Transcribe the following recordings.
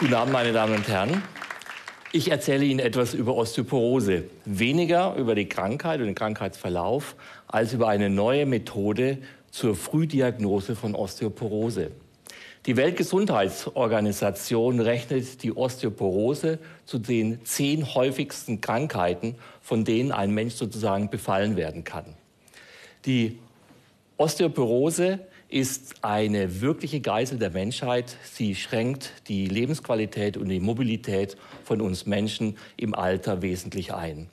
Guten Abend, meine Damen und Herren. Ich erzähle Ihnen etwas über Osteoporose. Weniger über die Krankheit und den Krankheitsverlauf als über eine neue Methode zur Frühdiagnose von Osteoporose. Die Weltgesundheitsorganisation rechnet die Osteoporose zu den zehn häufigsten Krankheiten, von denen ein Mensch sozusagen befallen werden kann. Die Osteoporose ist eine wirkliche Geisel der Menschheit. Sie schränkt die Lebensqualität und die Mobilität von uns Menschen im Alter wesentlich ein.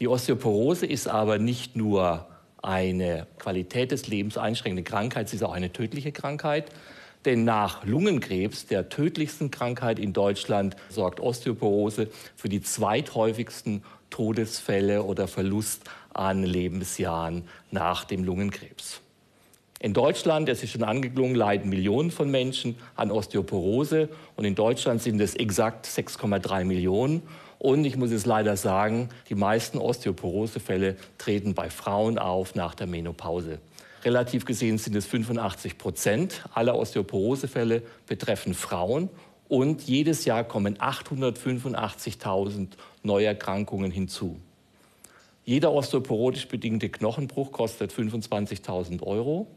Die Osteoporose ist aber nicht nur eine Qualität des Lebens einschränkende Krankheit, sie ist auch eine tödliche Krankheit. Denn nach Lungenkrebs, der tödlichsten Krankheit in Deutschland, sorgt Osteoporose für die zweithäufigsten Todesfälle oder Verlust an Lebensjahren nach dem Lungenkrebs. In Deutschland, es ist schon angeklungen, leiden Millionen von Menschen an Osteoporose. Und in Deutschland sind es exakt 6,3 Millionen. Und ich muss es leider sagen, die meisten Osteoporosefälle treten bei Frauen auf nach der Menopause. Relativ gesehen sind es 85 Prozent aller Osteoporosefälle betreffen Frauen. Und jedes Jahr kommen 885.000 neue Erkrankungen hinzu. Jeder osteoporotisch bedingte Knochenbruch kostet 25.000 Euro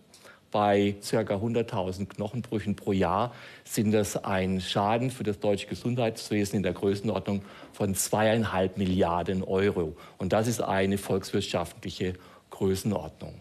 bei ca. 100.000 Knochenbrüchen pro Jahr sind das ein Schaden für das deutsche Gesundheitswesen in der Größenordnung von zweieinhalb Milliarden Euro. Und das ist eine volkswirtschaftliche Größenordnung.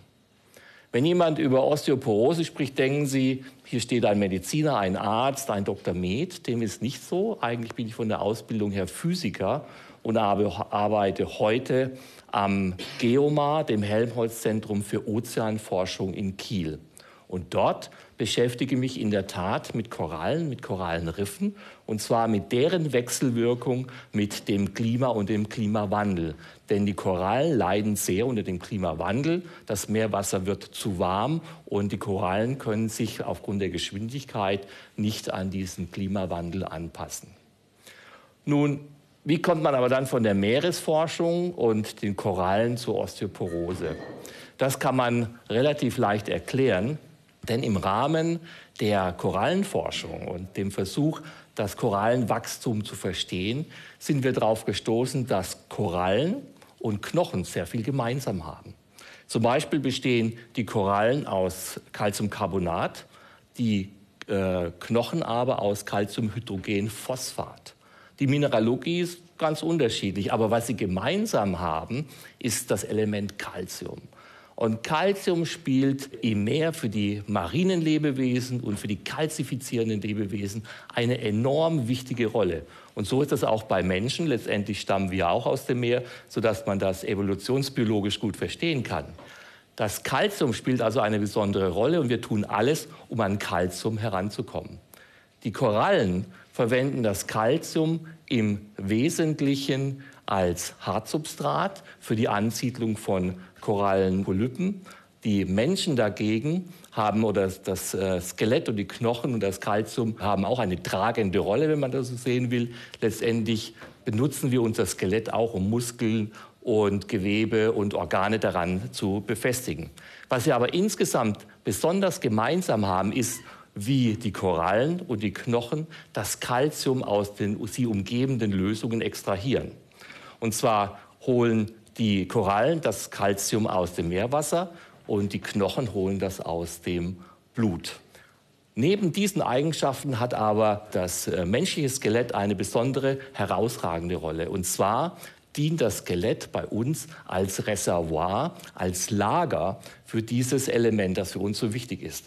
Wenn jemand über Osteoporose spricht, denken Sie, hier steht ein Mediziner, ein Arzt, ein Dr. Med. Dem ist nicht so. Eigentlich bin ich von der Ausbildung her Physiker und arbeite heute am GEOMAR, dem Helmholtz-Zentrum für Ozeanforschung in Kiel. Und dort beschäftige ich mich in der Tat mit Korallen, mit Korallenriffen, und zwar mit deren Wechselwirkung mit dem Klima und dem Klimawandel. Denn die Korallen leiden sehr unter dem Klimawandel. Das Meerwasser wird zu warm und die Korallen können sich aufgrund der Geschwindigkeit nicht an diesen Klimawandel anpassen. Nun, wie kommt man aber dann von der Meeresforschung und den Korallen zur Osteoporose? Das kann man relativ leicht erklären. Denn im Rahmen der Korallenforschung und dem Versuch, das Korallenwachstum zu verstehen, sind wir darauf gestoßen, dass Korallen und Knochen sehr viel gemeinsam haben. Zum Beispiel bestehen die Korallen aus Calciumcarbonat, die äh, Knochen aber aus Calciumhydrogenphosphat. Die Mineralogie ist ganz unterschiedlich, aber was sie gemeinsam haben, ist das Element Calcium. Und Calcium spielt im Meer für die marinen Lebewesen und für die kalzifizierenden Lebewesen eine enorm wichtige Rolle. Und so ist das auch bei Menschen. Letztendlich stammen wir auch aus dem Meer, sodass man das evolutionsbiologisch gut verstehen kann. Das Calcium spielt also eine besondere Rolle und wir tun alles, um an Calcium heranzukommen. Die Korallen verwenden das Calcium im Wesentlichen als Hartsubstrat für die Ansiedlung von Korallenpolypen. Die Menschen dagegen haben, oder das äh, Skelett und die Knochen und das Kalzium haben auch eine tragende Rolle, wenn man das so sehen will. Letztendlich benutzen wir unser Skelett auch, um Muskeln und Gewebe und Organe daran zu befestigen. Was wir aber insgesamt besonders gemeinsam haben, ist, wie die Korallen und die Knochen das Kalzium aus den sie umgebenden Lösungen extrahieren. Und zwar holen die Korallen das Kalzium aus dem Meerwasser und die Knochen holen das aus dem Blut. Neben diesen Eigenschaften hat aber das äh, menschliche Skelett eine besondere herausragende Rolle. Und zwar dient das Skelett bei uns als Reservoir, als Lager für dieses Element, das für uns so wichtig ist.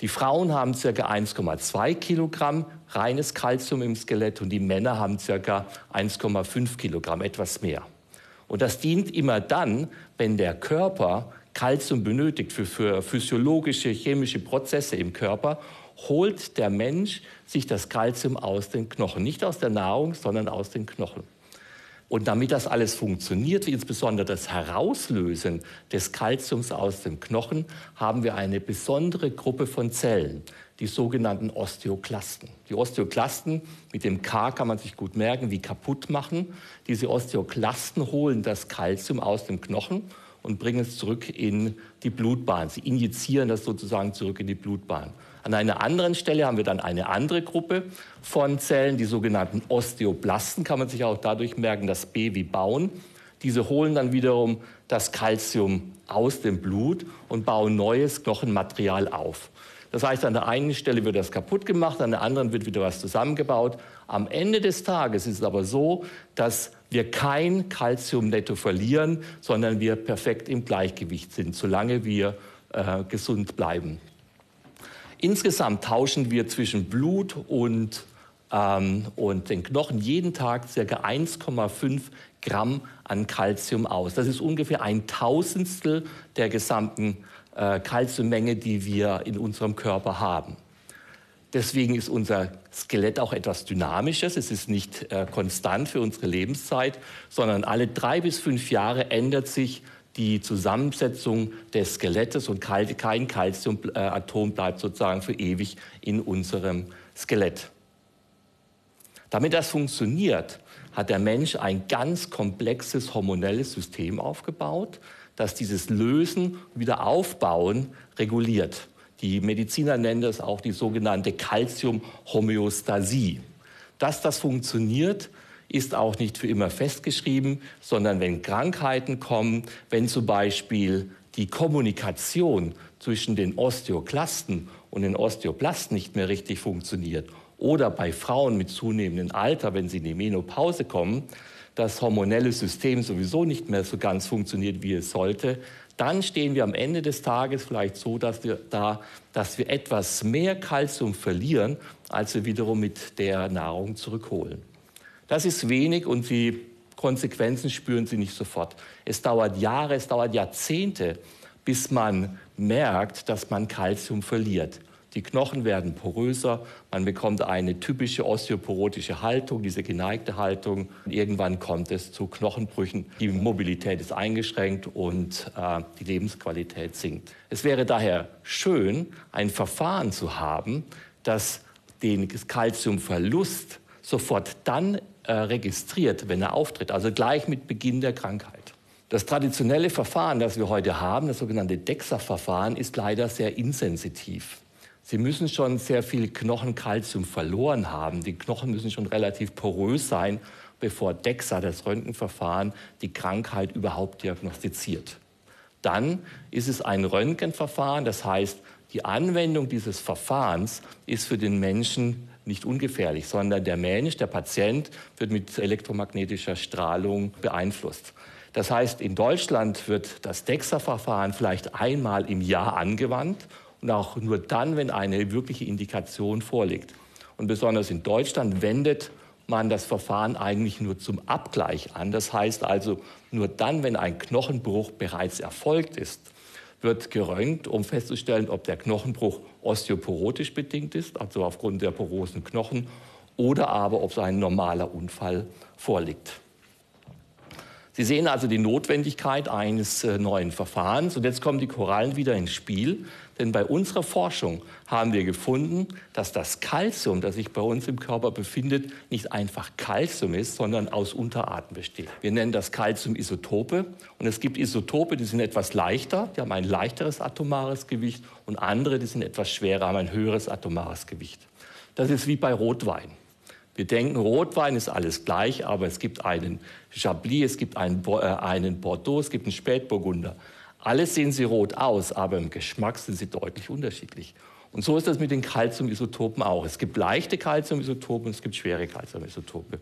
Die Frauen haben ca. 1,2 Kilogramm reines Kalzium im Skelett und die Männer haben ca. 1,5 Kilogramm, etwas mehr. Und das dient immer dann, wenn der Körper Kalzium benötigt für, für physiologische, chemische Prozesse im Körper, holt der Mensch sich das Kalzium aus den Knochen. Nicht aus der Nahrung, sondern aus den Knochen. Und damit das alles funktioniert, insbesondere das Herauslösen des Kalziums aus dem Knochen, haben wir eine besondere Gruppe von Zellen, die sogenannten Osteoklasten. Die Osteoklasten, mit dem K kann man sich gut merken, wie kaputt machen. Diese Osteoklasten holen das Kalzium aus dem Knochen und bringen es zurück in die Blutbahn. Sie injizieren das sozusagen zurück in die Blutbahn. An einer anderen Stelle haben wir dann eine andere Gruppe von Zellen, die sogenannten Osteoblasten, kann man sich auch dadurch merken, das B wie bauen. Diese holen dann wiederum das Kalzium aus dem Blut und bauen neues Knochenmaterial auf. Das heißt, an der einen Stelle wird das kaputt gemacht, an der anderen wird wieder was zusammengebaut. Am Ende des Tages ist es aber so, dass wir kein Kalzium netto verlieren, sondern wir perfekt im Gleichgewicht sind, solange wir äh, gesund bleiben. Insgesamt tauschen wir zwischen Blut und, ähm, und den Knochen jeden Tag ca. 1,5 Gramm an Kalzium aus. Das ist ungefähr ein Tausendstel der gesamten äh, Kalziummenge, die wir in unserem Körper haben. Deswegen ist unser Skelett auch etwas Dynamisches. Es ist nicht äh, konstant für unsere Lebenszeit, sondern alle drei bis fünf Jahre ändert sich die Zusammensetzung des Skelettes und kein Calciumatom bleibt sozusagen für ewig in unserem Skelett. Damit das funktioniert, hat der Mensch ein ganz komplexes hormonelles System aufgebaut, das dieses Lösen, wieder Aufbauen reguliert. Die Mediziner nennen das auch die sogenannte Calcium-Homöostasie. Dass das funktioniert, ist auch nicht für immer festgeschrieben, sondern wenn Krankheiten kommen, wenn zum Beispiel die Kommunikation zwischen den Osteoklasten und den Osteoplasten nicht mehr richtig funktioniert oder bei Frauen mit zunehmendem Alter, wenn sie in die Menopause kommen, das hormonelle System sowieso nicht mehr so ganz funktioniert, wie es sollte, dann stehen wir am Ende des Tages vielleicht so, dass wir, da, dass wir etwas mehr Kalzium verlieren, als wir wiederum mit der Nahrung zurückholen. Das ist wenig und die Konsequenzen spüren Sie nicht sofort. Es dauert Jahre, es dauert Jahrzehnte, bis man merkt, dass man Kalzium verliert. Die Knochen werden poröser, man bekommt eine typische osteoporotische Haltung, diese geneigte Haltung. Irgendwann kommt es zu Knochenbrüchen. Die Mobilität ist eingeschränkt und äh, die Lebensqualität sinkt. Es wäre daher schön, ein Verfahren zu haben, das den Kalziumverlust sofort dann äh, registriert, wenn er auftritt, also gleich mit Beginn der Krankheit. Das traditionelle Verfahren, das wir heute haben, das sogenannte DEXA-Verfahren, ist leider sehr insensitiv. Sie müssen schon sehr viel Knochenkalzium verloren haben. Die Knochen müssen schon relativ porös sein, bevor DEXA, das Röntgenverfahren, die Krankheit überhaupt diagnostiziert. Dann ist es ein Röntgenverfahren, das heißt, die Anwendung dieses Verfahrens ist für den Menschen nicht ungefährlich, sondern der Mensch, der Patient, wird mit elektromagnetischer Strahlung beeinflusst. Das heißt, in Deutschland wird das DEXA-Verfahren vielleicht einmal im Jahr angewandt und auch nur dann, wenn eine wirkliche Indikation vorliegt. Und besonders in Deutschland wendet man das Verfahren eigentlich nur zum Abgleich an. Das heißt also, nur dann, wenn ein Knochenbruch bereits erfolgt ist, wird geröntgt, um festzustellen, ob der Knochenbruch osteoporotisch bedingt ist, also aufgrund der porosen Knochen, oder aber ob so ein normaler Unfall vorliegt. Sie sehen also die Notwendigkeit eines äh, neuen Verfahrens. Und jetzt kommen die Korallen wieder ins Spiel. Denn bei unserer Forschung haben wir gefunden, dass das Kalzium, das sich bei uns im Körper befindet, nicht einfach Kalzium ist, sondern aus Unterarten besteht. Wir nennen das Kalziumisotope. Und es gibt Isotope, die sind etwas leichter, die haben ein leichteres atomares Gewicht. Und andere, die sind etwas schwerer, haben ein höheres atomares Gewicht. Das ist wie bei Rotwein. Wir denken, Rotwein ist alles gleich, aber es gibt einen Chablis, es gibt einen, äh, einen Bordeaux, es gibt einen Spätburgunder. Alles sehen sie rot aus, aber im Geschmack sind sie deutlich unterschiedlich. Und so ist das mit den Calciumisotopen auch. Es gibt leichte Calciumisotope und es gibt schwere Calciumisotope.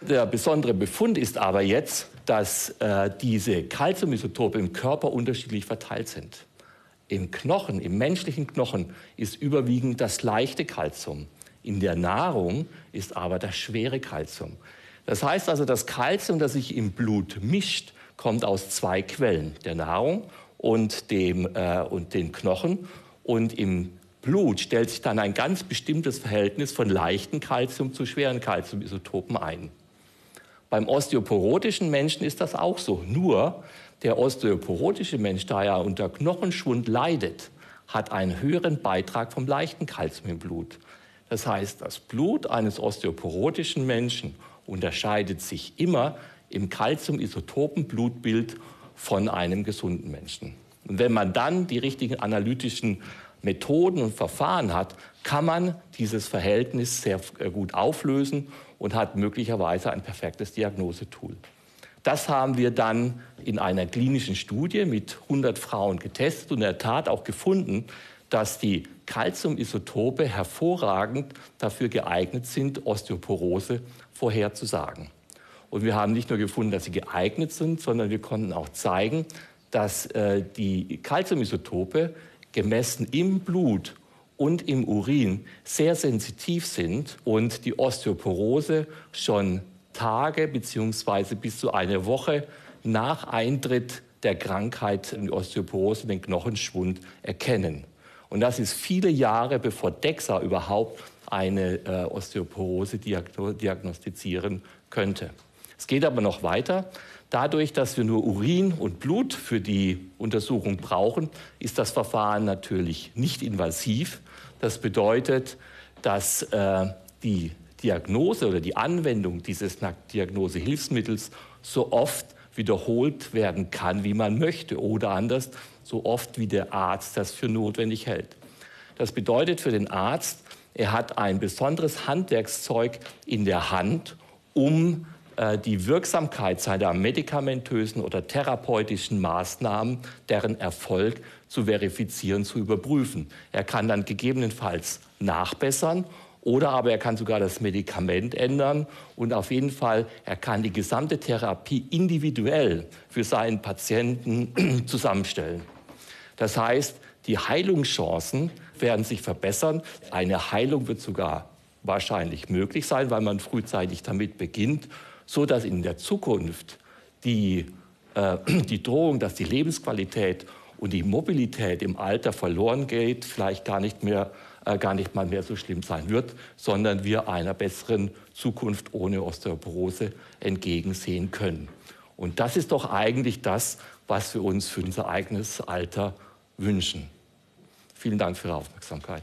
Der besondere Befund ist aber jetzt, dass äh, diese Calciumisotope im Körper unterschiedlich verteilt sind. Im Knochen, im menschlichen Knochen, ist überwiegend das leichte Calcium. In der Nahrung ist aber das schwere Kalzium. Das heißt also, das Kalzium, das sich im Blut mischt, kommt aus zwei Quellen, der Nahrung und, dem, äh, und den Knochen. Und im Blut stellt sich dann ein ganz bestimmtes Verhältnis von leichten Kalzium zu schweren Kalziumisotopen ein. Beim osteoporotischen Menschen ist das auch so. Nur der osteoporotische Mensch, da er unter Knochenschwund leidet, hat einen höheren Beitrag vom leichten Kalzium im Blut. Das heißt, das Blut eines osteoporotischen Menschen unterscheidet sich immer im Calcium-Isotopen-Blutbild von einem gesunden Menschen. Und wenn man dann die richtigen analytischen Methoden und Verfahren hat, kann man dieses Verhältnis sehr äh, gut auflösen und hat möglicherweise ein perfektes Diagnosetool. Das haben wir dann in einer klinischen Studie mit 100 Frauen getestet und in der Tat auch gefunden, dass die Calciumisotope hervorragend dafür geeignet sind, Osteoporose vorherzusagen. Und wir haben nicht nur gefunden, dass sie geeignet sind, sondern wir konnten auch zeigen, dass äh, die Calciumisotope gemessen im Blut und im Urin sehr sensitiv sind und die Osteoporose schon Tage bzw. bis zu eine Woche nach Eintritt der Krankheit, die Osteoporose, den Knochenschwund erkennen. Und das ist viele Jahre bevor DEXA überhaupt eine äh, Osteoporose diagnostizieren könnte. Es geht aber noch weiter. Dadurch, dass wir nur Urin und Blut für die Untersuchung brauchen, ist das Verfahren natürlich nicht invasiv. Das bedeutet, dass äh, die Diagnose oder die Anwendung dieses Diagnosehilfsmittels so oft wiederholt werden kann, wie man möchte oder anders, so oft wie der Arzt das für notwendig hält. Das bedeutet für den Arzt, er hat ein besonderes Handwerkszeug in der Hand, um äh, die Wirksamkeit seiner medikamentösen oder therapeutischen Maßnahmen, deren Erfolg zu verifizieren, zu überprüfen. Er kann dann gegebenenfalls nachbessern oder aber er kann sogar das Medikament ändern und auf jeden Fall, er kann die gesamte Therapie individuell für seinen Patienten zusammenstellen. Das heißt, die Heilungschancen werden sich verbessern. Eine Heilung wird sogar wahrscheinlich möglich sein, weil man frühzeitig damit beginnt so dass in der Zukunft die, äh, die Drohung, dass die Lebensqualität und die Mobilität im Alter verloren geht, vielleicht gar nicht mehr gar nicht mal mehr so schlimm sein wird, sondern wir einer besseren Zukunft ohne Osteoporose entgegensehen können. Und das ist doch eigentlich das, was wir uns für unser eigenes Alter wünschen. Vielen Dank für Ihre Aufmerksamkeit.